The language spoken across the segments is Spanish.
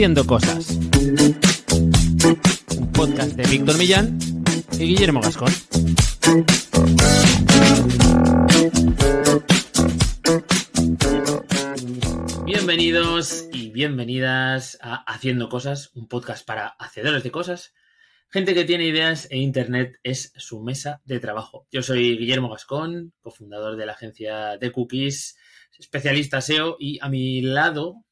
Haciendo Cosas. Un podcast de Víctor Millán y Guillermo Gascón. Bienvenidos y bienvenidas a Haciendo Cosas, un podcast para hacedores de cosas. Gente que tiene ideas e Internet es su mesa de trabajo. Yo soy Guillermo Gascón, cofundador de la agencia de Cookies, especialista SEO y a mi lado,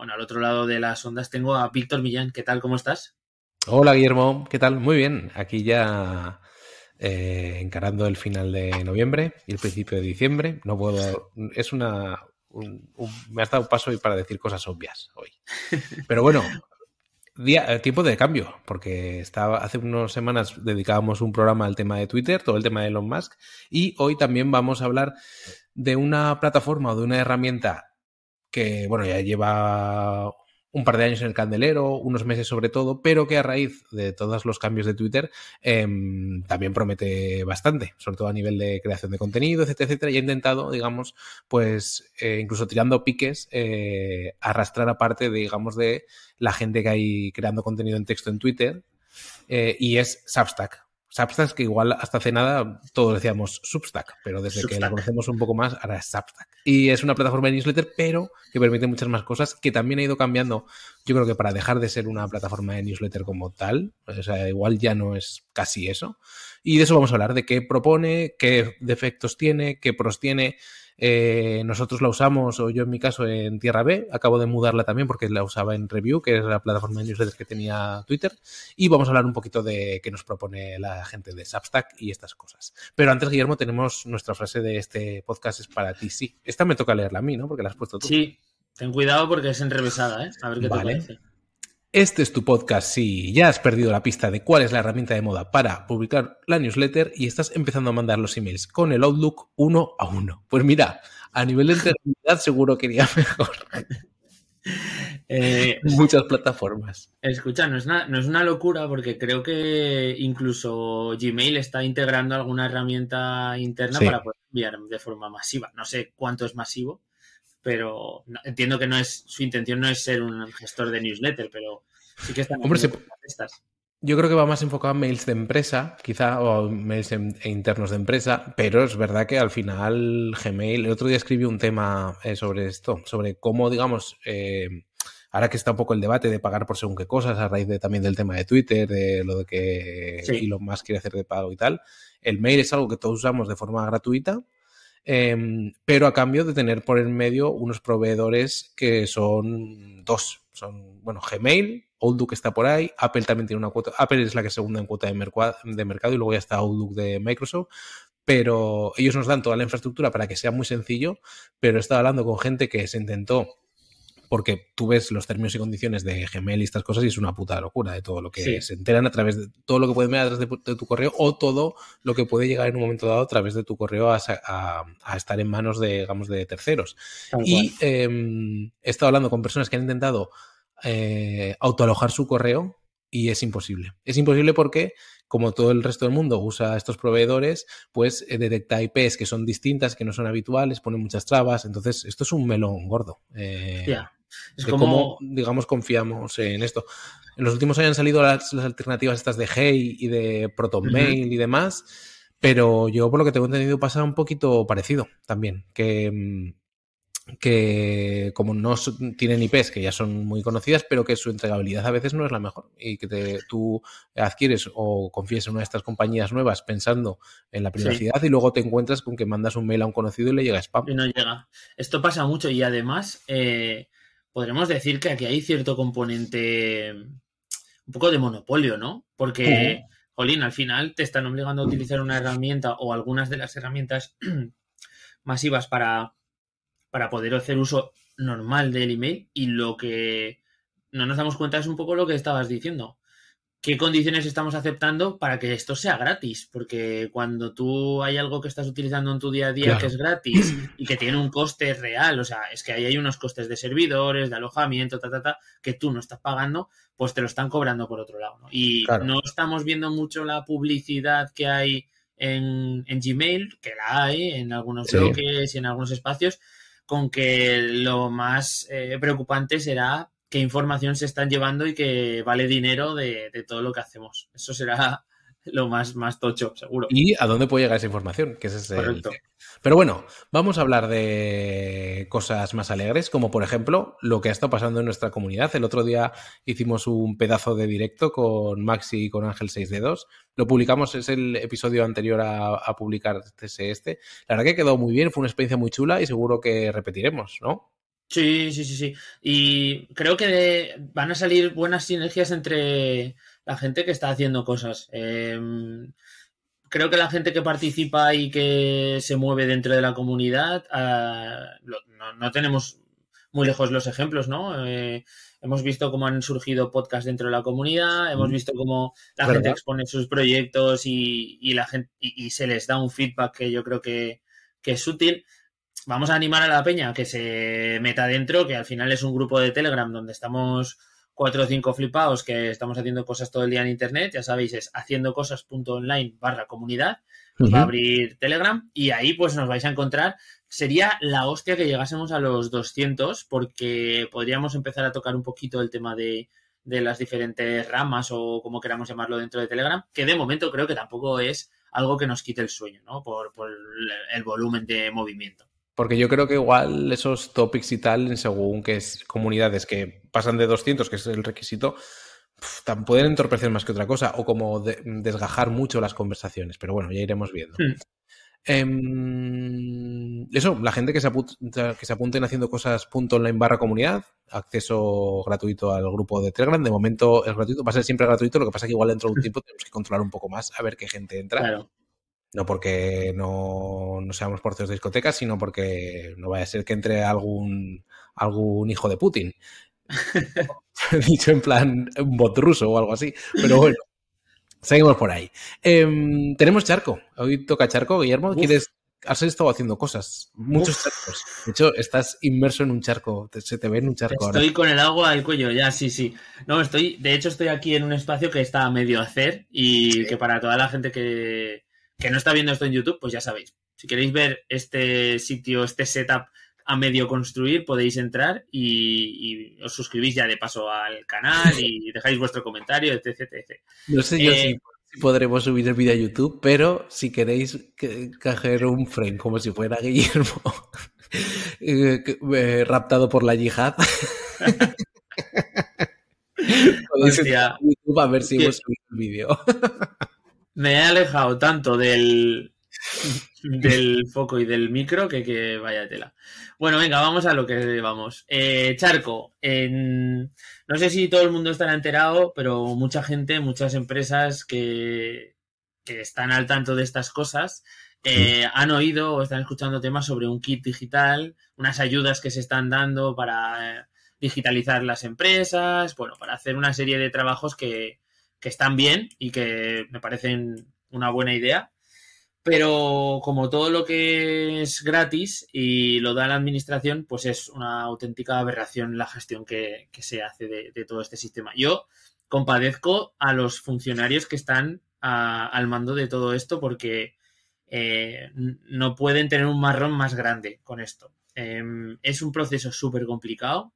bueno, al otro lado de las ondas tengo a Víctor Millán. ¿Qué tal? ¿Cómo estás? Hola Guillermo, ¿qué tal? Muy bien. Aquí ya eh, encarando el final de noviembre y el principio de diciembre. No puedo. Es una. me has dado paso para decir cosas obvias hoy. Pero bueno, día, eh, tiempo de cambio, porque estaba, hace unas semanas dedicábamos un programa al tema de Twitter, todo el tema de Elon Musk, y hoy también vamos a hablar de una plataforma o de una herramienta que, bueno, ya lleva un par de años en el candelero, unos meses sobre todo, pero que a raíz de todos los cambios de Twitter em, también promete bastante, sobre todo a nivel de creación de contenido, etcétera, etcétera, y ha intentado, digamos, pues eh, incluso tirando piques, eh, arrastrar aparte, de, digamos, de la gente que hay creando contenido en texto en Twitter, eh, y es Substack. Substack, que igual hasta hace nada todos decíamos Substack, pero desde que la conocemos un poco más, ahora es Substack. Y es una plataforma de newsletter, pero que permite muchas más cosas, que también ha ido cambiando, yo creo que para dejar de ser una plataforma de newsletter como tal, o sea, igual ya no es casi eso. Y de eso vamos a hablar, de qué propone, qué defectos tiene, qué pros tiene, eh, nosotros la usamos, o yo en mi caso, en Tierra B. Acabo de mudarla también porque la usaba en Review, que es la plataforma de newsletters que tenía Twitter. Y vamos a hablar un poquito de qué nos propone la gente de Substack y estas cosas. Pero antes, Guillermo, tenemos nuestra frase de este podcast es para ti, sí. Esta me toca leerla a mí, ¿no? Porque la has puesto tú. Sí, ten cuidado porque es enrevesada, ¿eh? A ver qué te parece. Este es tu podcast si ya has perdido la pista de cuál es la herramienta de moda para publicar la newsletter y estás empezando a mandar los emails con el Outlook uno a uno. Pues mira, a nivel de entretenibilidad seguro que iría mejor. Eh, Muchas plataformas. Escucha, no es, una, no es una locura porque creo que incluso Gmail está integrando alguna herramienta interna para poder enviar de forma masiva. No sé cuánto es masivo, pero entiendo que no es su intención no es ser un gestor de newsletter, pero sí que están Hombre, estas. Yo creo que va más enfocado en mails de empresa, quizá, o mails internos de empresa, pero es verdad que al final Gmail, el otro día escribí un tema eh, sobre esto, sobre cómo, digamos, eh, ahora que está un poco el debate de pagar por según qué cosas, a raíz de, también del tema de Twitter, de lo de que sí. Elon Musk quiere hacer de pago y tal, el mail es algo que todos usamos de forma gratuita, eh, pero a cambio de tener por en medio unos proveedores que son dos. Son, bueno, Gmail, Outlook está por ahí, Apple también tiene una cuota, Apple es la que segunda en cuota de, mercado, de mercado y luego ya está Outlook de Microsoft, pero ellos nos dan toda la infraestructura para que sea muy sencillo, pero he estado hablando con gente que se intentó porque tú ves los términos y condiciones de Gmail y estas cosas y es una puta locura de todo lo que sí. se enteran a través de todo lo que pueden ver a través de, de, tu correo o todo lo que puede llegar en un momento dado a través de tu correo a, a, a estar en manos de, digamos, de terceros. Tal y eh, he estado hablando con personas que han intentado eh, autoalojar su correo y es imposible. Es imposible porque, como todo el resto del mundo usa estos proveedores, pues eh, detecta IPs que son distintas, que no son habituales, pone muchas trabas. Entonces, esto es un melón gordo. Eh, yeah. Es como... Cómo, digamos, confiamos en esto. En los últimos años han salido las, las alternativas estas de Hey y de ProtonMail uh -huh. y demás, pero yo por lo que tengo entendido pasa un poquito parecido también, que, mm, que como no tienen IPs que ya son muy conocidas, pero que su entregabilidad a veces no es la mejor y que te, tú adquieres o confíes en una de estas compañías nuevas pensando en la privacidad sí. y luego te encuentras con que mandas un mail a un conocido y le llega spam. Y no llega. Esto pasa mucho y además eh, podremos decir que aquí hay cierto componente un poco de monopolio, ¿no? Porque. Jolín, al final te están obligando a utilizar una herramienta o algunas de las herramientas masivas para para poder hacer uso normal del email y lo que no nos damos cuenta es un poco lo que estabas diciendo. ¿Qué condiciones estamos aceptando para que esto sea gratis? Porque cuando tú hay algo que estás utilizando en tu día a día claro. que es gratis y que tiene un coste real, o sea, es que ahí hay unos costes de servidores, de alojamiento, ta, ta, ta, que tú no estás pagando, pues te lo están cobrando por otro lado. ¿no? Y claro. no estamos viendo mucho la publicidad que hay en, en Gmail, que la hay en algunos sí. bloques y en algunos espacios, con que lo más eh, preocupante será qué información se están llevando y que vale dinero de, de todo lo que hacemos. Eso será lo más, más tocho, seguro. ¿Y a dónde puede llegar esa información? Que es Correcto. Pero bueno, vamos a hablar de cosas más alegres, como por ejemplo lo que ha estado pasando en nuestra comunidad. El otro día hicimos un pedazo de directo con Maxi y con Ángel 6D2. Lo publicamos, es el episodio anterior a, a publicar este. La verdad que quedó muy bien, fue una experiencia muy chula y seguro que repetiremos, ¿no? Sí, sí, sí, sí. Y creo que van a salir buenas sinergias entre la gente que está haciendo cosas. Em, creo que la gente que participa y que se mueve dentro de la comunidad, ah, no, tenemos muy lejos los ejemplos, ¿no? Eh, hemos visto cómo han surgido podcasts dentro de la comunidad, hemos visto cómo la gente expone sus proyectos y, la gente y, se les da un feedback que yo creo que, que es útil. Vamos a animar a la peña que se meta dentro, que al final es un grupo de Telegram donde estamos cuatro o cinco flipados que estamos haciendo cosas todo el día en internet, ya sabéis, es haciendo cosas.online barra comunidad, va a abrir Telegram y ahí pues nos vais a encontrar. Sería la hostia que llegásemos a los 200 porque podríamos empezar a tocar un poquito el tema de, de las diferentes ramas o como queramos llamarlo dentro de Telegram, que de momento creo que tampoco es algo que nos quite el sueño, ¿no? Por, por el volumen de movimiento. Porque yo creo que igual esos topics y tal, según que es comunidades que pasan de 200, que es el requisito, pueden entorpecer más que otra cosa o como desgajar mucho las conversaciones. Pero bueno, ya iremos viendo. Hmm. Em, eso, la gente que se, que se apunten haciendo cosas punto online barra comunidad, acceso gratuito al grupo de Telegram. De momento es gratuito, va a ser siempre gratuito. Lo que pasa es que igual dentro de un tiempo tenemos que controlar un poco más a ver qué gente entra. Claro. No porque no, seamos porteros de discotecas, sino porque no vaya a ser que entre algún, algún hijo de Putin. Dicho en plan un bot ruso o algo así. Pero bueno, seguimos por ahí. Em, tenemos charco. Hoy toca charco, Guillermo. ¿Quieres has estado haciendo cosas, muchos charcos. De hecho, estás inmerso en un charco, se te ve en un charco estoy con el agua al cuello, ya, sí, sí. No, estoy, de hecho, estoy aquí en un espacio que está a medio hacer y que para toda la gente que, que no está viendo esto en YouTube, pues ya sabéis. Si queréis ver este sitio, este setup a medio construir, podéis entrar y, os suscribís ya de paso al canal y dejáis vuestro comentario, etc. etc. No sé yo eh, si podremos subir el vídeo a YouTube, pero si queréis cajer un frame como si fuera Guillermo eh, eh, raptado por la yihad. podéis YouTube a ver si hemos subido el vídeo me he alejado tanto del, del foco y del micro que, que vaya tela. Bueno, venga, vamos a lo que vamos. Eh, Charco, no sé si todo el mundo estará enterado, pero mucha gente, muchas empresas que, están al tanto de estas cosas eh, han oído o están escuchando temas sobre un kit digital, unas ayudas que se están dando para digitalizar las empresas, bueno, para hacer una serie de trabajos que, que están bien y que me parecen una buena idea. Pero como todo lo que es gratis y lo da la administración, pues es una auténtica aberración la gestión que, se hace de, todo este sistema. Yo compadezco a los funcionarios que están al mando de todo esto porque eh, no pueden tener un marrón más grande con esto. Em, es un proceso súper complicado,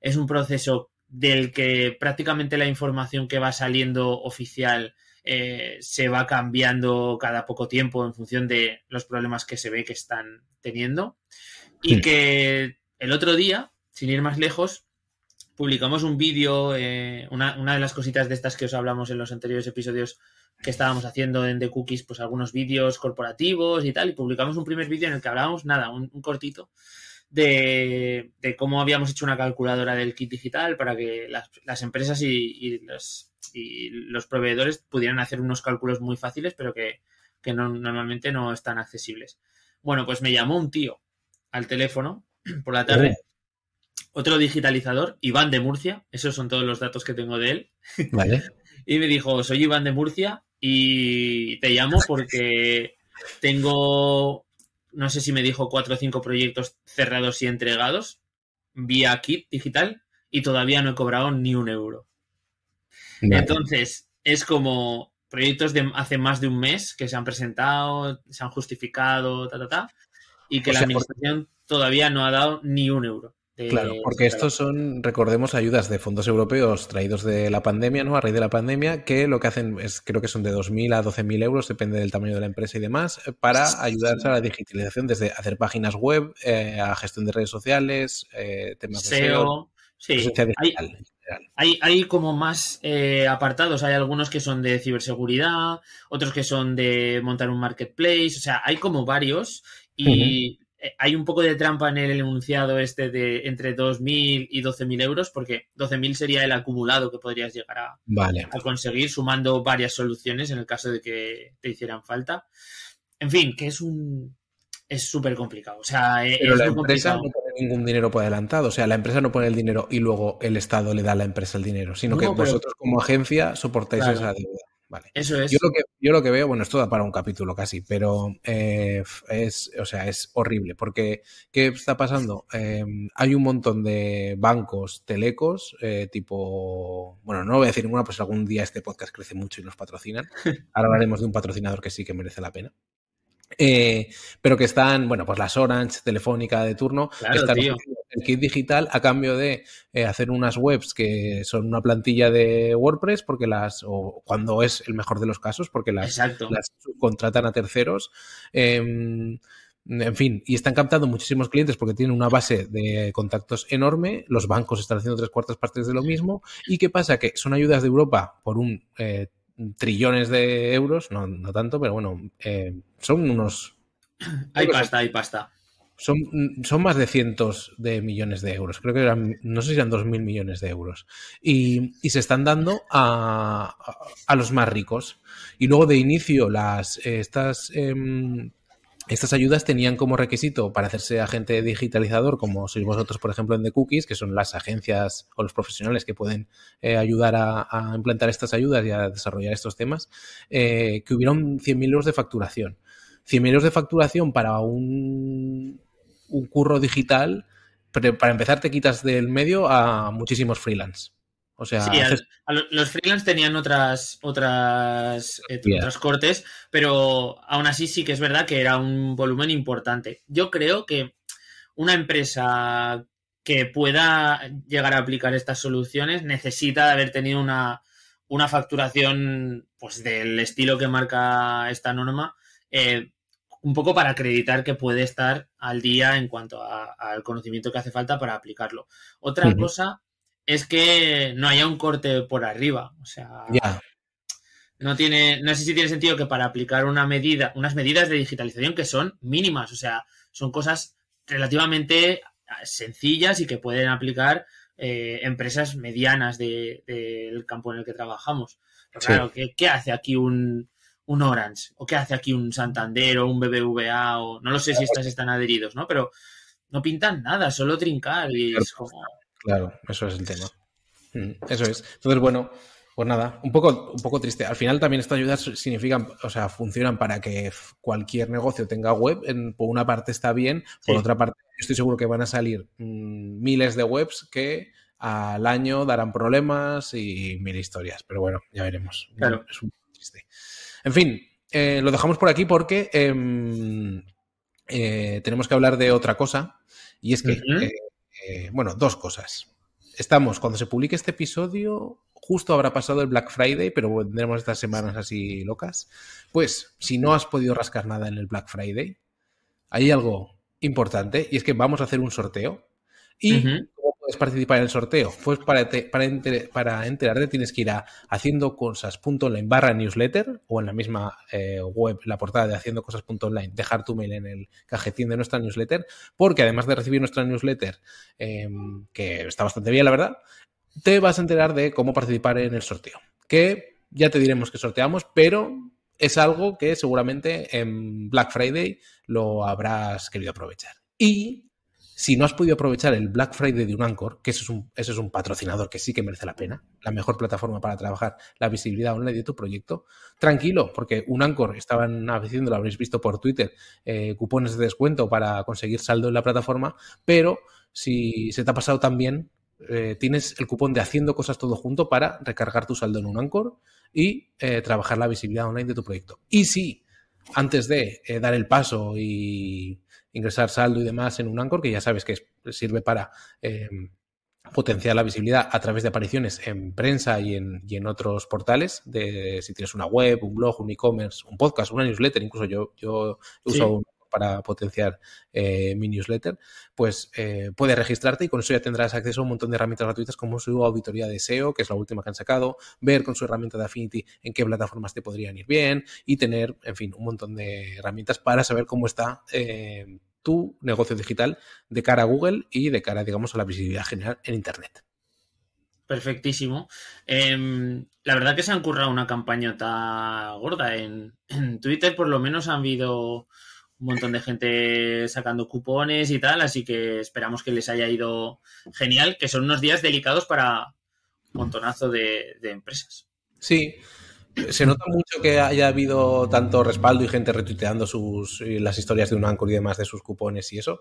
es un proceso del que prácticamente la información que va saliendo oficial eh, se va cambiando cada poco tiempo en función de los problemas que se ve que están teniendo. Y que el otro día, sin ir más lejos, publicamos un vídeo, eh, una, de las cositas de estas que os hablamos en los anteriores episodios que estábamos haciendo en The Cookies, pues algunos vídeos corporativos y tal, y publicamos un primer vídeo en el que hablábamos, nada, un cortito, de, cómo habíamos hecho una calculadora del kit digital para que las, empresas y, los, proveedores pudieran hacer unos cálculos muy fáciles, pero que, normalmente no están accesibles. Bueno, pues me llamó un tío al teléfono por la tarde, otro digitalizador, Iván de Murcia, esos son todos los datos que tengo de él. Vale. y me dijo, soy Iván de Murcia y te llamo porque tengo no sé si me dijo cuatro o cinco proyectos cerrados y entregados vía kit digital y todavía no he cobrado ni un euro. Entonces, es como proyectos de hace más de un mes que se han presentado, se han justificado, ta, ta, ta, y que la administración todavía no ha dado ni un euro claro, porque estos son, recordemos, ayudas de fondos europeos traídos de la pandemia, ¿no? A raíz de la pandemia, que lo que hacen es, creo que son de 2.000 a 12.000 euros, depende del tamaño de la empresa y demás, eh, para ayudarse a la digitalización, desde hacer páginas web, eh, a gestión de redes sociales, eh, temas de SEO. Sí, hay, hay, como más apartados. Hay algunos que son de ciberseguridad, otros que son de montar un marketplace. O sea, hay como varios. Y eh, hay un poco de trampa en el enunciado este de entre 2.000 y 12.000 euros, porque 12.000 sería el acumulado que podrías llegar a, a, conseguir sumando varias soluciones en el caso de que te hicieran falta. En fin, que es un... Es súper complicado. O sea, e, Pero la empresa no pone ningún dinero por adelantado. O sea, la empresa no pone el dinero y luego el Estado le da a la empresa el dinero, sino que vosotros como agencia soportáis esa deuda. Vale. Eso es. Yo lo, que, yo lo que veo, bueno, esto da para un capítulo casi, pero eh, es, o sea, es horrible. Porque, ¿qué está pasando? Em, hay un montón de bancos telecos, eh, tipo, bueno, no voy a decir ninguna, pues algún día este podcast crece mucho y nos patrocinan. Ahora hablaremos de un patrocinador que sí que merece la pena. Eh, pero que están, bueno, pues las Orange, Telefónica de turno, están el kit digital a cambio de eh, hacer unas webs que son una plantilla de WordPress, porque las, o cuando es el mejor de los casos, porque las, las contratan a terceros. Em, en fin, y están captando muchísimos clientes porque tienen una base de contactos enorme. Los bancos están haciendo tres cuartas partes de lo mismo. ¿Y qué pasa? Que son ayudas de Europa por un eh, trillones de euros, no, no tanto, pero bueno, eh, son unos... Hay pasta, hay pasta. Son, son, más de cientos de millones de euros. Creo que eran, no sé si eran dos mil millones de euros. Y, y se están dando a, a, los más ricos. Y luego de inicio, las, estas em, estas ayudas tenían como requisito para hacerse agente digitalizador, como sois vosotros, por ejemplo, en The Cookies, que son las agencias o los profesionales que pueden eh, ayudar a, implantar estas ayudas y a desarrollar estos temas, eh, que hubieron 100.000 euros de facturación. 100.000 euros de facturación para un, un curro digital, pero para empezar te quitas del medio a muchísimos freelance. O sea, los freelance tenían otras, otras, eh, otras cortes, pero aún así sí que es verdad que era un volumen importante. Yo creo que una empresa que pueda llegar a aplicar estas soluciones necesita haber tenido una, una facturación pues del estilo que marca esta norma, eh, un poco para acreditar que puede estar al día en cuanto al conocimiento que hace falta para aplicarlo. Otra cosa es que no haya un corte por arriba. O sea, no tiene, no sé si tiene sentido que para aplicar una medida, unas medidas de digitalización que son mínimas, o sea, son cosas relativamente sencillas y que pueden aplicar eh, empresas medianas del campo en el que trabajamos. Pero claro, ¿qué, hace aquí un, un Orange? ¿O qué hace aquí un Santander o un BBVA? O, no lo sé si estas están adheridos, ¿no? Pero no pintan nada, solo trincar y es como... Claro, eso es el tema. Mm, eso es. Entonces, bueno, pues nada, un poco, un poco triste. Al final también estas ayudas significan, o sea, funcionan para que cualquier negocio tenga web. por una parte está bien, por otra parte estoy seguro que van a salir mm, miles de webs que al año darán problemas y mil historias. Pero bueno, ya veremos. Claro. Es un poco triste. En fin, eh, lo dejamos por aquí porque em, eh, tenemos que hablar de otra cosa. Y es que eh, bueno, dos cosas. Estamos, cuando se publique este episodio, justo habrá pasado el Black Friday, pero tendremos estas semanas así locas. Pues, si no has podido rascar nada en el Black Friday, hay algo importante y es que vamos a hacer un sorteo. Y participar en el sorteo? Pues para, para, para, enterarte tienes que ir a haciendocosas.online barra newsletter o en la misma eh, web, la portada de haciendocosas.online, dejar tu mail en el cajetín de nuestra newsletter, porque además de recibir nuestra newsletter, em, que está bastante bien, la verdad, te vas a enterar de cómo participar en el sorteo. Que ya te diremos que sorteamos, pero es algo que seguramente en Black Friday lo habrás querido aprovechar. Y si no has podido aprovechar el Black Friday de un Anchor, que eso es un, patrocinador que sí que merece la pena, la mejor plataforma para trabajar la visibilidad online de tu proyecto, tranquilo, porque un Anchor estaban haciendo, lo habréis visto por Twitter, eh, cupones de descuento para conseguir saldo en la plataforma, pero si se te ha pasado también, eh, tienes el cupón de haciendo cosas todo junto para recargar tu saldo en un Anchor y eh, trabajar la visibilidad online de tu proyecto. Y si antes de dar el paso y ingresar saldo y demás en un Anchor, que ya sabes que sirve para em, potenciar la visibilidad a través de apariciones en prensa y en, y en otros portales, de si tienes una web, un blog, un e-commerce, un podcast, una newsletter, incluso yo, yo uso un para potenciar eh, mi newsletter, pues eh, puedes registrarte y con eso ya tendrás acceso a un montón de herramientas gratuitas como su auditoría de SEO, que es la última que han sacado, ver con su herramienta de Affinity en qué plataformas te podrían ir bien y tener, en fin, un montón de herramientas para saber cómo está eh, tu negocio digital de cara a Google y de cara, digamos, a la visibilidad general en Internet. Perfectísimo. Em, la verdad que se han currado una campaña tan gorda. En, en, Twitter por lo menos han habido un montón de gente sacando cupones y tal, así que esperamos que les haya ido genial, que son unos días delicados para un montonazo de, empresas. Sí, se nota mucho que haya habido tanto respaldo y gente retuiteando sus, las historias de un Anchor y demás de sus cupones y eso,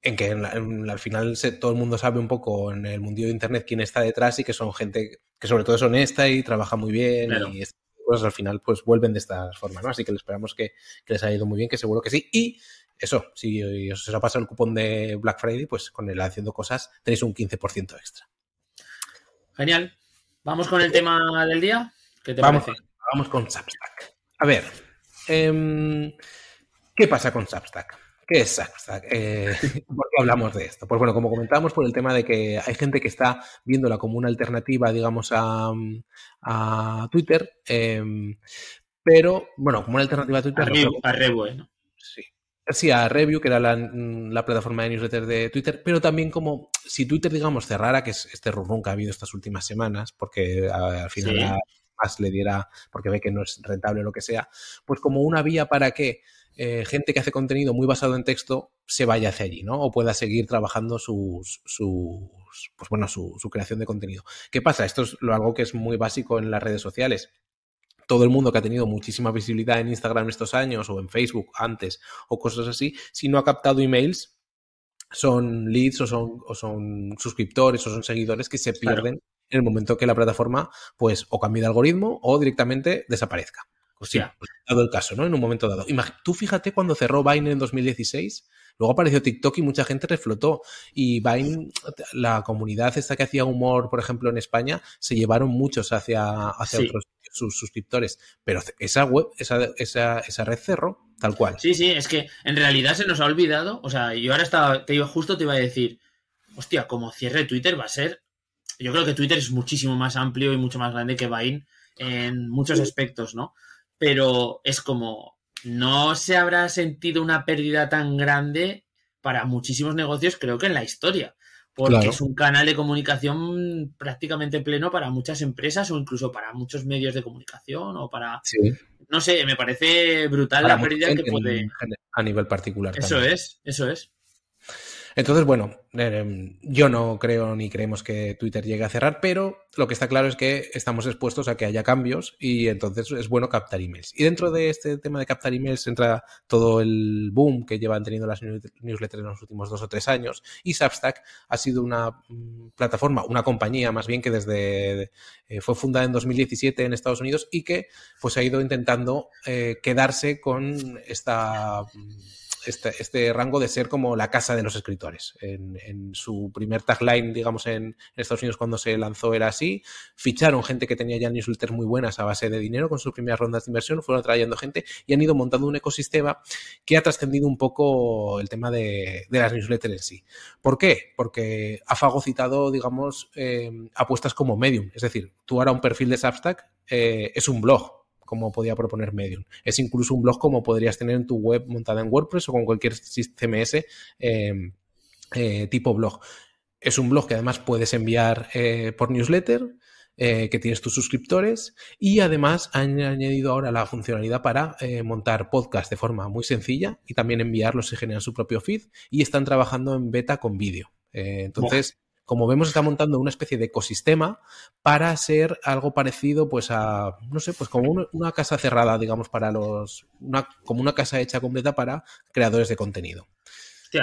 en que al final todo el mundo sabe un poco en el mundillo de Internet quién está detrás y que son gente que sobre todo es honesta y trabaja muy bien y cosas al final pues vuelven de esta forma, ¿no? Así que esperamos que, les haya ido muy bien, que seguro que sí. Y eso, si os ha pasado el cupón de Black Friday, pues con el haciendo cosas tenéis un 15% extra. Genial. ¿Vamos con el tema del día? ¿Qué te vamos, parece? Vamos con Substack. A ver, em, ¿qué pasa con Substack? ¿Qué es Substack? Eh, ¿Por qué hablamos de esto? Pues bueno, como comentábamos, por el tema de que hay gente que está viéndola como una alternativa, digamos, a, Twitter, em, pero, bueno, como una alternativa a Twitter. A, Revue, ¿no? Sí. Sí, a Review, que era la, plataforma de newsletter de Twitter, pero también como si Twitter, digamos, cerrara, que es este rumrum que ha habido estas últimas semanas, porque al final más le diera, porque ve que no es rentable o lo que sea, pues como una vía para que eh, gente que hace contenido muy basado en texto se vaya hacia allí, ¿no? O pueda seguir trabajando sus, sus pues bueno, su, creación de contenido. ¿Qué pasa? Esto es lo, algo que es muy básico en las redes sociales. Todo el mundo que ha tenido muchísima visibilidad en Instagram estos años o en Facebook antes o cosas así, si no ha captado emails, son leads o son, o son suscriptores o son seguidores que se pierden en el momento que la plataforma pues o cambie de algoritmo o directamente desaparezca. Pues sí, dado el caso, ¿no? En un momento dado. tú fíjate cuando cerró Vine en 2016, luego apareció TikTok y mucha gente reflotó. Y Vine, la comunidad esta que hacía humor, por ejemplo, en España, se llevaron muchos hacia, hacia otros sus suscriptores. Pero esa web, esa, esa, esa red cerró, tal cual. Sí, sí, es que en realidad se nos ha olvidado. O sea, yo ahora estaba, te iba, justo te iba a decir, hostia, como cierre Twitter va a ser. Yo creo que Twitter es muchísimo más amplio y mucho más grande que Vine en muchos aspectos, ¿no? pero es como, no se habrá sentido una pérdida tan grande para muchísimos negocios, creo que en la historia, porque es un canal de comunicación prácticamente pleno para muchas empresas o incluso para muchos medios de comunicación o para... No sé, me parece brutal la pérdida que puede... A nivel particular. Eso es, eso es. Entonces, bueno, em, yo no creo ni creemos que Twitter llegue a cerrar, pero lo que está claro es que estamos expuestos a que haya cambios y entonces es bueno captar emails. Y dentro de este tema de captar emails entra todo el boom que llevan teniendo las newsletters en los últimos dos o tres años y Substack ha sido una mm, plataforma, una compañía más bien que desde eh, fue fundada en 2017 en Estados Unidos y que pues ha ido intentando eh, quedarse con esta mm, este, este, rango de ser como la casa de los escritores. En, su primer tagline, digamos, en, Estados Unidos cuando se lanzó era así. Ficharon gente que tenía ya newsletters muy buenas a base de dinero con sus primeras rondas de inversión, fueron trayendo gente y han ido montando un ecosistema que ha trascendido un poco el tema de, las newsletters en sí. ¿Por qué? Porque ha fagocitado, digamos, eh, apuestas como Medium. Es decir, tú ahora un perfil de Substack eh, es un blog como podía proponer Medium. Es incluso un blog como podrías tener en tu web montada en WordPress o con cualquier CMS em, eh, tipo blog. Es un blog que además puedes enviar eh, por newsletter, eh, que tienes tus suscriptores y además han añadido ahora la funcionalidad para montar podcast de forma muy sencilla y también enviarlos se generan su propio feed y están trabajando en beta con vídeo. entonces, como vemos, está montando una especie de ecosistema para ser algo parecido, pues a, no sé, pues como una, casa cerrada, digamos, para los, como una casa hecha completa para creadores de contenido.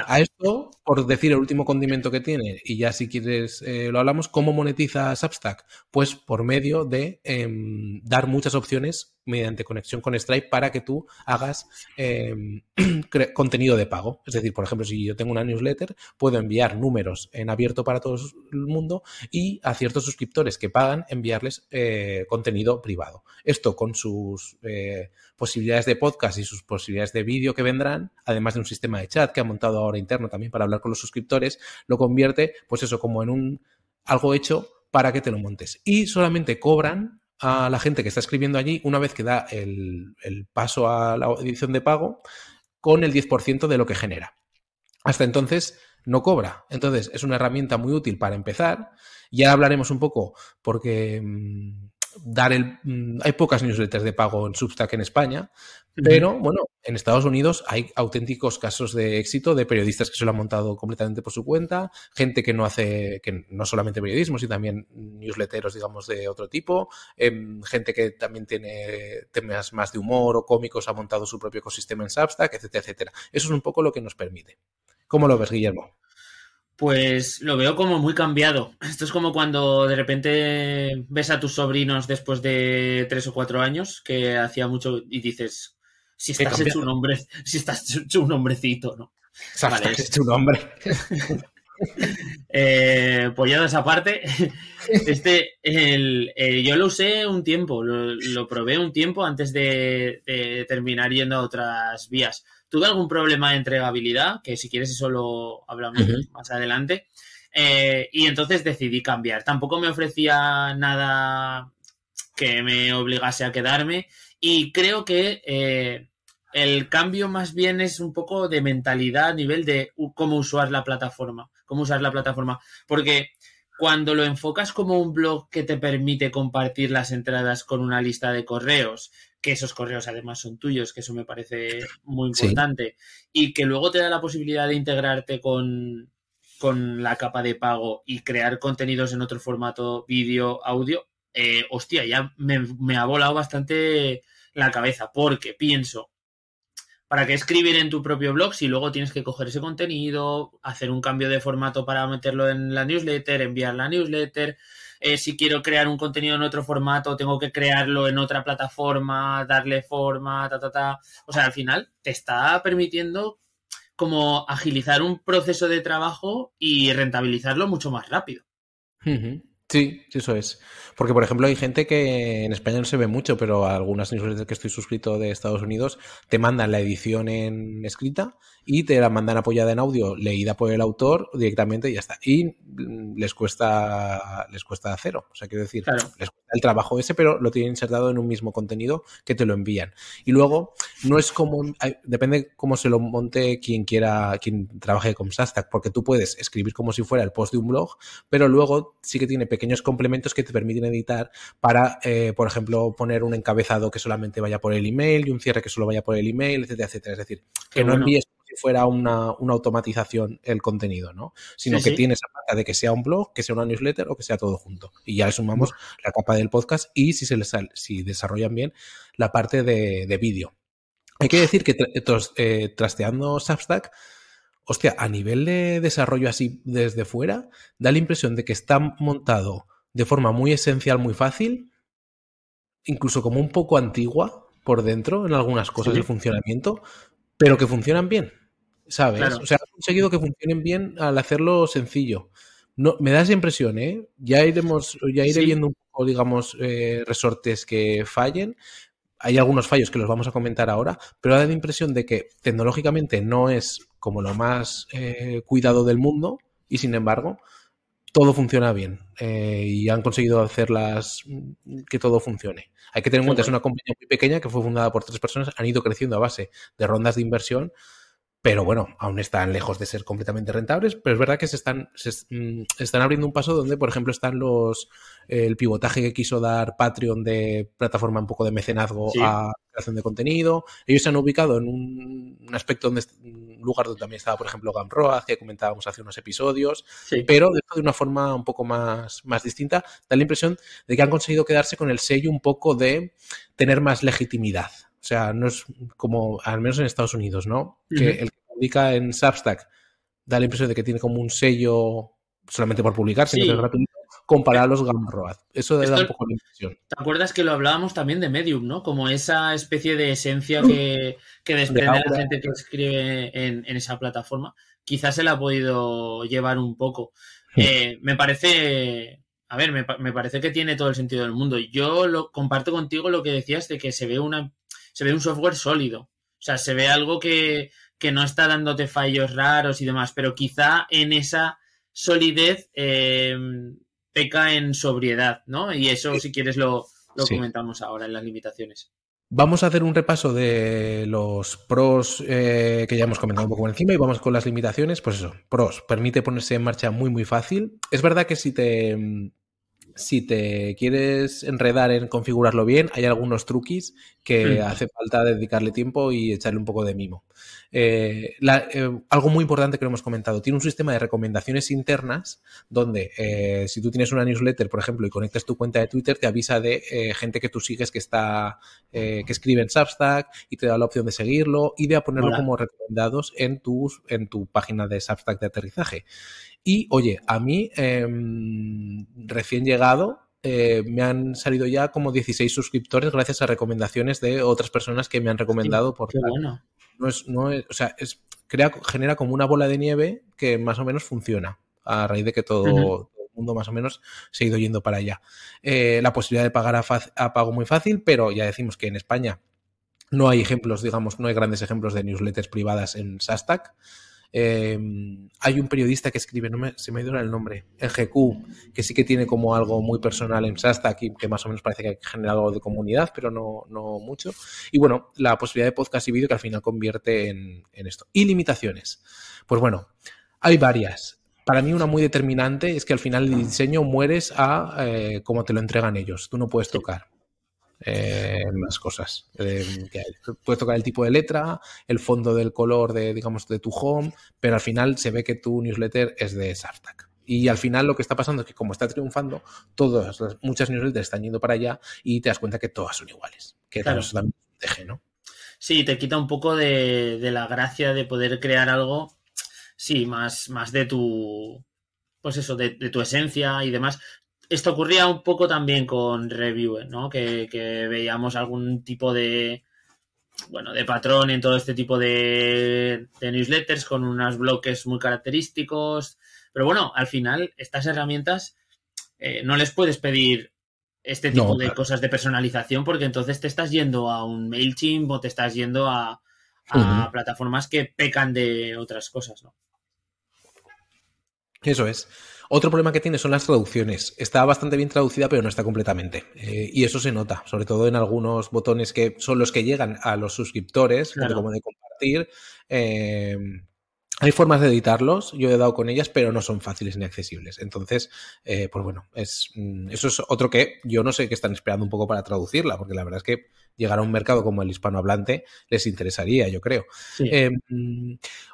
A esto, por decir el último condimento que tiene, y ya si quieres eh, lo hablamos, ¿cómo monetiza Substack? Pues por medio de em, dar muchas opciones mediante conexión con Stripe para que tú hagas em, contenido de pago. Es decir, por ejemplo, si yo tengo una newsletter, puedo enviar números en abierto para todo el mundo y a ciertos suscriptores que pagan enviarles eh, contenido privado. Esto con sus eh, posibilidades de podcast y sus posibilidades de vídeo que vendrán, además de un sistema de chat que ha montado ahora interno también para hablar con los suscriptores, lo convierte, pues eso, como en un algo hecho para que te lo montes. Y solamente cobran a la gente que está escribiendo allí una vez que da el, paso a la edición de pago con el 10% de lo que genera. Hasta entonces no cobra. Entonces es una herramienta muy útil para empezar. Ya hablaremos un poco porque mm, dar el... Mm, hay pocas newsletters de pago en Substack en España, pero bueno, en Estados Unidos hay auténticos casos de éxito de periodistas que se lo han montado completamente por su cuenta, gente que no hace, que no solamente periodismo, sino también newsletteros, digamos, de otro tipo, em, gente que también tiene temas más de humor o cómicos, ha montado su propio ecosistema en Substack, etcétera, etcétera. Eso es un poco lo que nos permite. ¿Cómo lo ves, Guillermo? Pues lo veo como muy cambiado. Esto es como cuando de repente ves a tus sobrinos después de tres o cuatro años que hacía mucho y dices, si estás hecho un hombre, si estás hecho un hombrecito, ¿no? Vale, es... hecho un hombre. eh, pues ya de esa parte, este, el, yo lo usé un tiempo, lo, probé un tiempo antes de, de terminar yendo a otras vías Tuve algún problema de entregabilidad, que si quieres eso lo hablamos más adelante. Eh, y entonces decidí cambiar. Tampoco me ofrecía nada que me obligase a quedarme. Y creo que eh, el cambio más bien es un poco de mentalidad a nivel de cómo usar la plataforma. Cómo usar la plataforma. Porque cuando lo enfocas como un blog que te permite compartir las entradas con una lista de correos, que esos correos además son tuyos, que eso me parece muy importante, y que luego te da la posibilidad de integrarte con, con la capa de pago y crear contenidos en otro formato, vídeo, audio, eh, hostia, ya me, me ha volado bastante la cabeza, porque pienso, ¿Para qué escribir en tu propio blog si luego tienes que coger ese contenido, hacer un cambio de formato para meterlo en la newsletter, enviar la newsletter? Eh, si quiero crear un contenido en otro formato, tengo que crearlo en otra plataforma, darle forma, ta, ta, ta. O sea, al final te está permitiendo como agilizar un proceso de trabajo y rentabilizarlo mucho más rápido. Sí, eso es. Porque, por ejemplo, hay gente que en España no se ve mucho, pero algunas newsletters que estoy suscrito de Estados Unidos te mandan la edición en escrita y te la mandan apoyada en audio, leída por el autor directamente y ya está. Y les cuesta, les cuesta cero. O sea, quiero decir, les cuesta el trabajo ese, pero lo tienen insertado en un mismo contenido que te lo envían. Y luego, no es como, depende cómo se lo monte quien quiera, quien trabaje con Substack, porque tú puedes escribir como si fuera el post de un blog, pero luego sí que tiene pequeños complementos que te permiten editar para, eh, por ejemplo, poner un encabezado que solamente vaya por el email y un cierre que solo vaya por el email, etcétera, etcétera. Es decir, que no envíes si fuera una, automatización el contenido, ¿no? Sino que tiene esa parte de que sea un blog, que sea una newsletter o que sea todo junto. Y ya le sumamos la capa del podcast y si se les si desarrollan bien la parte de, vídeo. Hay que decir que eh, trasteando Substack, hostia, a nivel de desarrollo así desde fuera, da la impresión de que está montado de forma muy esencial, muy fácil, incluso como un poco antigua por dentro en algunas cosas del funcionamiento, pero que funcionan bien, ¿sabes? O sea, he conseguido que funcionen bien al hacerlo sencillo. No, me da esa impresión, ¿eh? Ya iremos, ya iré viendo un poco, digamos, eh, resortes que fallen. Hay algunos fallos que los vamos a comentar ahora, pero da la impresión de que tecnológicamente no es como lo más eh, cuidado del mundo y sin embargo todo funciona bien eh, y han conseguido hacerlas que todo funcione. Hay que tener en cuenta, es una compañía muy pequeña que fue fundada por tres personas, han ido creciendo a base de rondas de inversión, pero bueno, aún están lejos de ser completamente rentables, pero es verdad que se están, se mm, están abriendo un paso donde, por ejemplo, están los el pivotaje que quiso dar Patreon de plataforma un poco de mecenazgo a creación de contenido. Ellos se han ubicado en un, aspecto donde un lugar donde también estaba, por ejemplo, Gamroa, que comentábamos hace unos episodios, pero de una forma un poco más, más distinta, da la impresión de que han conseguido quedarse con el sello un poco de tener más legitimidad. O sea, no es como, al menos en Estados Unidos, ¿no? Que el que publica en Substack da la impresión de que tiene como un sello solamente por publicar, sino que es gratuito, comparar a los Gumroad. Eso da un poco la impresión. ¿Te acuerdas que lo hablábamos también de Medium, ¿no? Como esa especie de esencia que, que desprende la gente que escribe en, esa plataforma. Quizás se la ha podido llevar un poco. Eh, me parece a ver, me, me, parece que tiene todo el sentido del mundo. Yo lo comparto contigo lo que decías de que se ve una se ve un software sólido. O sea, se ve algo que, que no está dándote fallos raros y demás, pero quizá en esa solidez eh, peca en sobriedad, ¿no? Y eso, si quieres, lo, comentamos ahora en las limitaciones. Vamos a hacer un repaso de los pros eh, que ya hemos comentado un poco por encima y vamos con las limitaciones. Pues eso, pros, permite ponerse en marcha muy muy fácil. Es verdad que si te si te quieres enredar en configurarlo bien, hay algunos truquis que hace falta dedicarle tiempo y echarle un poco de mimo. Eh, eh, algo muy importante que no hemos comentado, tiene un sistema de recomendaciones internas donde eh, si tú tienes una newsletter, por ejemplo, y conectas tu cuenta de Twitter, te avisa de gente que tú sigues que está, que escribe en Substack y te da la opción de seguirlo y de ponerlo como recomendados en, tus, en tu página de Substack de aterrizaje. Y oye, a mí, em, recién llegado, eh, me han salido ya como 16 suscriptores gracias a recomendaciones de otras personas que me han recomendado por qué bueno. No es, no es, o sea, es, crea, genera como una bola de nieve que más o menos funciona a raíz de que todo, el mundo más o menos se ha ido yendo para allá. Eh, la posibilidad de pagar a, a, pago muy fácil, pero ya decimos que en España no hay ejemplos, digamos, no hay grandes ejemplos de newsletters privadas en Substack. Em, hay un periodista que escribe, no me, se me ha ido el nombre, en GQ, que sí que tiene como algo muy personal en Substack y que más o menos parece que genera algo de comunidad, pero no, no mucho. Y bueno, la posibilidad de podcast y vídeo que al final convierte en, esto. Y limitaciones. Pues bueno, hay varias. Para mí una muy determinante es que al final el diseño mueres a eh, cómo te lo entregan ellos. Tú no puedes tocar eh, más cosas. Eh, puedes tocar el tipo de letra, el fondo del color de, digamos, de tu home, pero al final se ve que tu newsletter es de Sartak. Y al final lo que está pasando es que como está triunfando, todas muchas newsletters están yendo para allá y te das cuenta que todas son iguales. Que claro. también deje, ¿no? Sí, te quita un poco de, la gracia de poder crear algo, sí, más, más de tu, pues eso, de, de, tu esencia y demás esto ocurría un poco también con Reviewer, ¿no? Que, veíamos algún tipo de, bueno, de patrón en todo este tipo de, newsletters con unos bloques muy característicos. Pero bueno, al final, estas herramientas eh, no les puedes pedir este tipo de cosas de personalización porque entonces te estás yendo a un MailChimp o te estás yendo a, plataformas que pecan de otras cosas, ¿no? Eso es. Otro problema que tiene son las traducciones. Está bastante bien traducida, pero no está completamente. Eh, y eso se nota, sobre todo en algunos botones que son los que llegan a los suscriptores, como de compartir. Eh, hay formas de editarlos, yo he dado con ellas, pero no son fáciles ni accesibles. Entonces, eh, pues bueno, es, mm, eso es otro que yo no sé qué están esperando un poco para traducirla, porque la verdad es que llegar a un mercado como el hispanohablante les interesaría, yo creo. Em,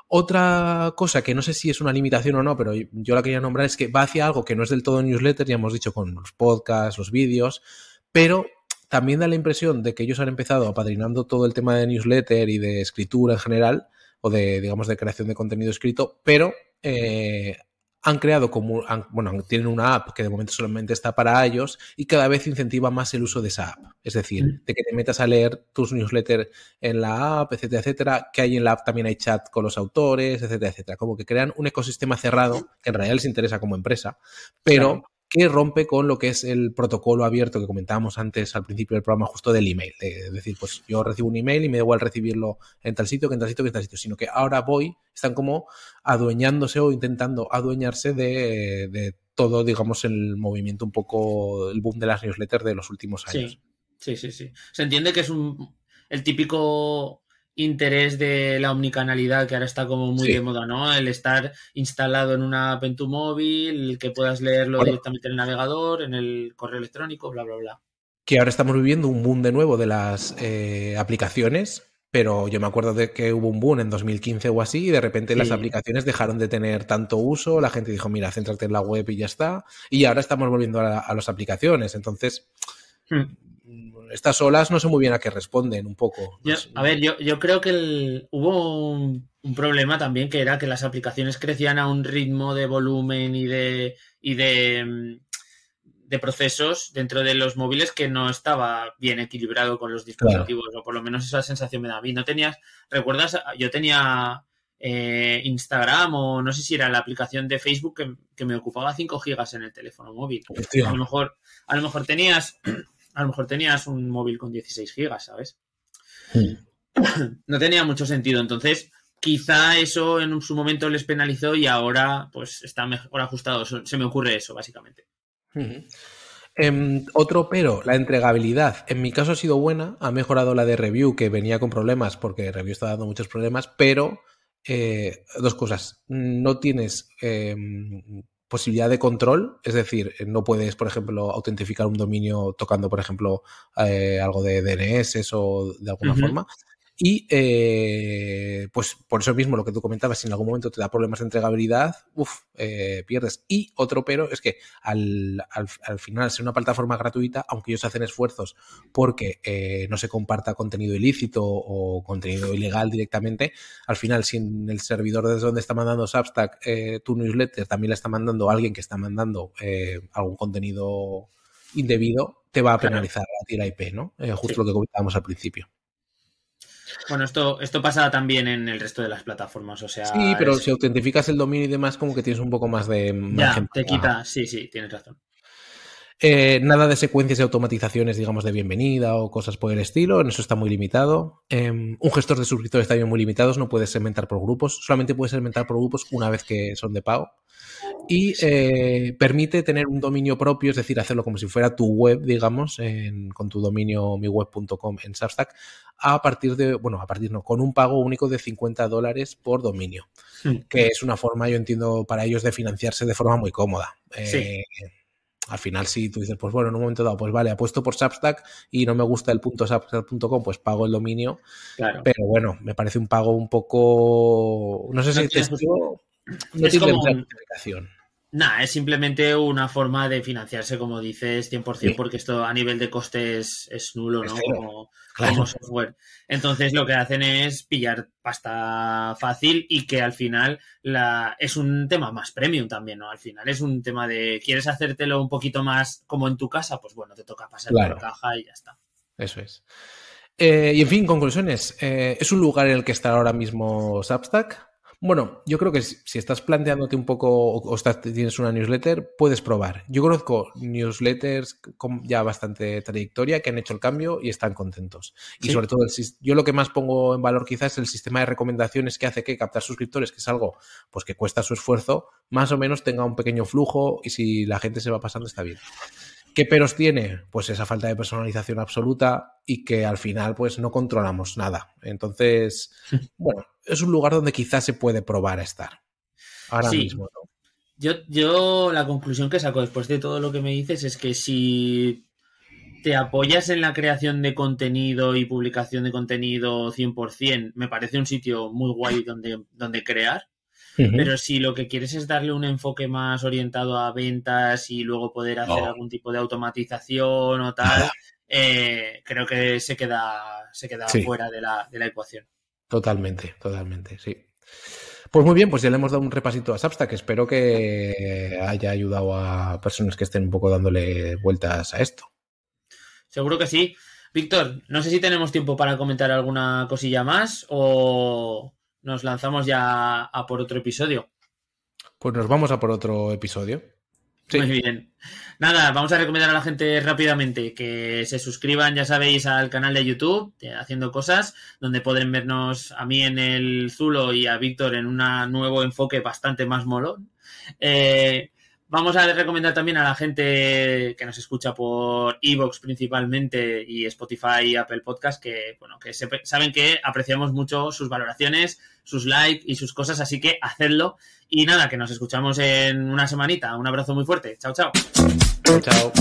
otra cosa que no sé si es una limitación o no, pero yo la quería nombrar es que va hacia algo que no es del todo newsletter, ya hemos dicho con los podcasts, los vídeos, pero también da la impresión de que ellos han empezado apadrinando todo el tema de newsletter y de escritura en general, o de, digamos, de creación de contenido escrito, pero eh, han creado como, bueno, tienen una app que de momento solamente está para ellos y cada vez incentiva más el uso de esa app. Es decir, mm. de que te metas a leer tus newsletters en la app, etcétera, etcétera, que hay en la app también hay chat con los autores, etcétera, etcétera. Como que crean un ecosistema cerrado que en realidad les interesa como empresa, pero que rompe con lo que es el protocolo abierto que comentábamos antes al principio del programa justo del email. Es decir, pues yo recibo un email y me da igual recibirlo en tal sitio que en tal sitio que en tal sitio, sino que ahora voy, están como adueñándose o intentando adueñarse de, todo, digamos, el movimiento un poco, el boom de las newsletters de los últimos años. Sí, sí, sí. sí. Se entiende que es un, el típico interés de la omnicanalidad que ahora está como muy de moda, ¿no? El estar instalado en una app en tu móvil, el que puedas leerlo directamente en el navegador, en el correo electrónico, bla, bla, bla. Que ahora estamos viviendo un boom de nuevo de las eh, aplicaciones, pero yo me acuerdo de que hubo un boom en 2015 o así y de repente las aplicaciones dejaron de tener tanto uso, la gente dijo, mira, céntrate en la web y ya está, y ahora estamos volviendo a, las aplicaciones, entonces... Hmm estas olas no sé muy bien a qué responden un poco. a ver, yo, yo, creo que hubo un, problema también que era que las aplicaciones crecían a un ritmo de volumen y de, y de, mm, de procesos dentro de los móviles que no estaba bien equilibrado con los dispositivos, o por lo menos esa sensación me da a mí. No tenías, ¿recuerdas? Yo tenía eh, Instagram o no sé si era la aplicación de Facebook que, me ocupaba 5 gigas en el teléfono móvil. A lo mejor, a lo mejor tenías, a lo mejor tenías un móvil con 16 gigas, ¿sabes? No tenía mucho sentido. Entonces, quizá eso en su momento les penalizó y ahora pues está mejor ajustado. Se me ocurre eso, básicamente. Em, otro pero, la entregabilidad. En mi caso ha sido buena, ha mejorado la de review, que venía con problemas porque review está dando muchos problemas, pero eh, dos cosas. No tienes em, posibilidad de control, es decir, no puedes, por ejemplo, autentificar un dominio tocando, por ejemplo, eh, algo de DNS o de alguna forma. Y eh, pues por eso mismo lo que tú comentabas, si en algún momento te da problemas de entregabilidad, uff, eh, pierdes. Y otro pero es que al, al, final ser una plataforma gratuita, aunque ellos hacen esfuerzos porque eh, no se comparta contenido ilícito o contenido ilegal directamente, al final si en el servidor desde donde está mandando Substack tu newsletter también le está mandando alguien que está mandando algún contenido indebido, te va a penalizar a ti la IP, ¿no? justo lo que comentábamos al principio. Bueno, esto, esto pasa también en el resto de las plataformas, o sea... Sí, pero si autentificas el dominio y demás, como que tienes un poco más de... Ya, te quita, sí, sí, tienes razón. Eh, nada de secuencias y automatizaciones, digamos, de bienvenida o cosas por el estilo, en eso está muy limitado. Em, un gestor de suscriptores también muy limitados, no puedes segmentar por grupos, solamente puedes segmentar por grupos una vez que son de pago. Y eh, permite tener un dominio propio, es decir, hacerlo como si fuera tu web, digamos, con tu dominio miweb.com en Substack, a partir de, bueno, a partir no, con un pago único de 50 dólares por dominio, que es una forma, yo entiendo, para ellos de financiarse de forma muy cómoda. Eh, al final sí, tú dices, pues bueno, en un momento dado, pues vale, apuesto por Substack y no me gusta el punto Substack.com, pues pago el dominio. Pero bueno, me parece un pago un poco, no sé si te no es como... Nah, es simplemente una forma de financiarse, como dices, 100%, porque esto a nivel de costes es nulo, ¿no? Como, software. Entonces lo que hacen es pillar pasta fácil y que al final la, es un tema más premium también, ¿no? Al final es un tema de, ¿quieres hacértelo un poquito más como en tu casa? Pues bueno, te toca pasar por caja y ya está. Eso es. Eh, y en fin, conclusiones. Eh, ¿Es un lugar en el que está ahora mismo Substack? Bueno, yo creo que si estás planteándote un poco o tienes una newsletter, puedes probar. Yo conozco newsletters con ya bastante trayectoria que han hecho el cambio y están contentos. Y sobre todo, yo lo que más pongo en valor quizás es el sistema de recomendaciones que hace que captar suscriptores, que es algo pues que cuesta su esfuerzo, más o menos tenga un pequeño flujo y si la gente se va pasando está bien. ¿Qué peros tiene? Pues esa falta de personalización absoluta y que al final pues no controlamos nada. Entonces, bueno, es un lugar donde quizás se puede probar a estar. Ahora mismo, ¿no? Yo, yo la conclusión que saco después de todo lo que me dices es que si te apoyas en la creación de contenido y publicación de contenido 100%, me parece un sitio muy guay donde, donde crear. Pero si lo que quieres es darle un enfoque más orientado a ventas y luego poder hacer algún tipo de automatización o tal, eh, creo que se queda, se queda fuera de la, de la ecuación. Totalmente, totalmente, sí. Pues muy bien, pues ya le hemos dado un repasito a Substack. Espero que haya ayudado a personas que estén un poco dándole vueltas a esto. Seguro que sí. Víctor, no sé si tenemos tiempo para comentar alguna cosilla más o, nos lanzamos ya a por otro episodio. Pues nos vamos a por otro episodio. Muy bien. Nada, vamos a recomendar a la gente rápidamente que se suscriban, ya sabéis, al canal de YouTube, Haciendo Cosas, donde podrán vernos a mí en el Zulo y a Víctor en un nuevo enfoque bastante más molón. Eh, Vamos a recomendar también a la gente que nos escucha por Evox principalmente y Spotify y Apple Podcast que, bueno, que saben que apreciamos mucho sus valoraciones, sus likes y sus cosas, así que hacedlo. Y nada, que nos escuchamos en una semanita. Un abrazo muy fuerte. Chao, chao. Chao.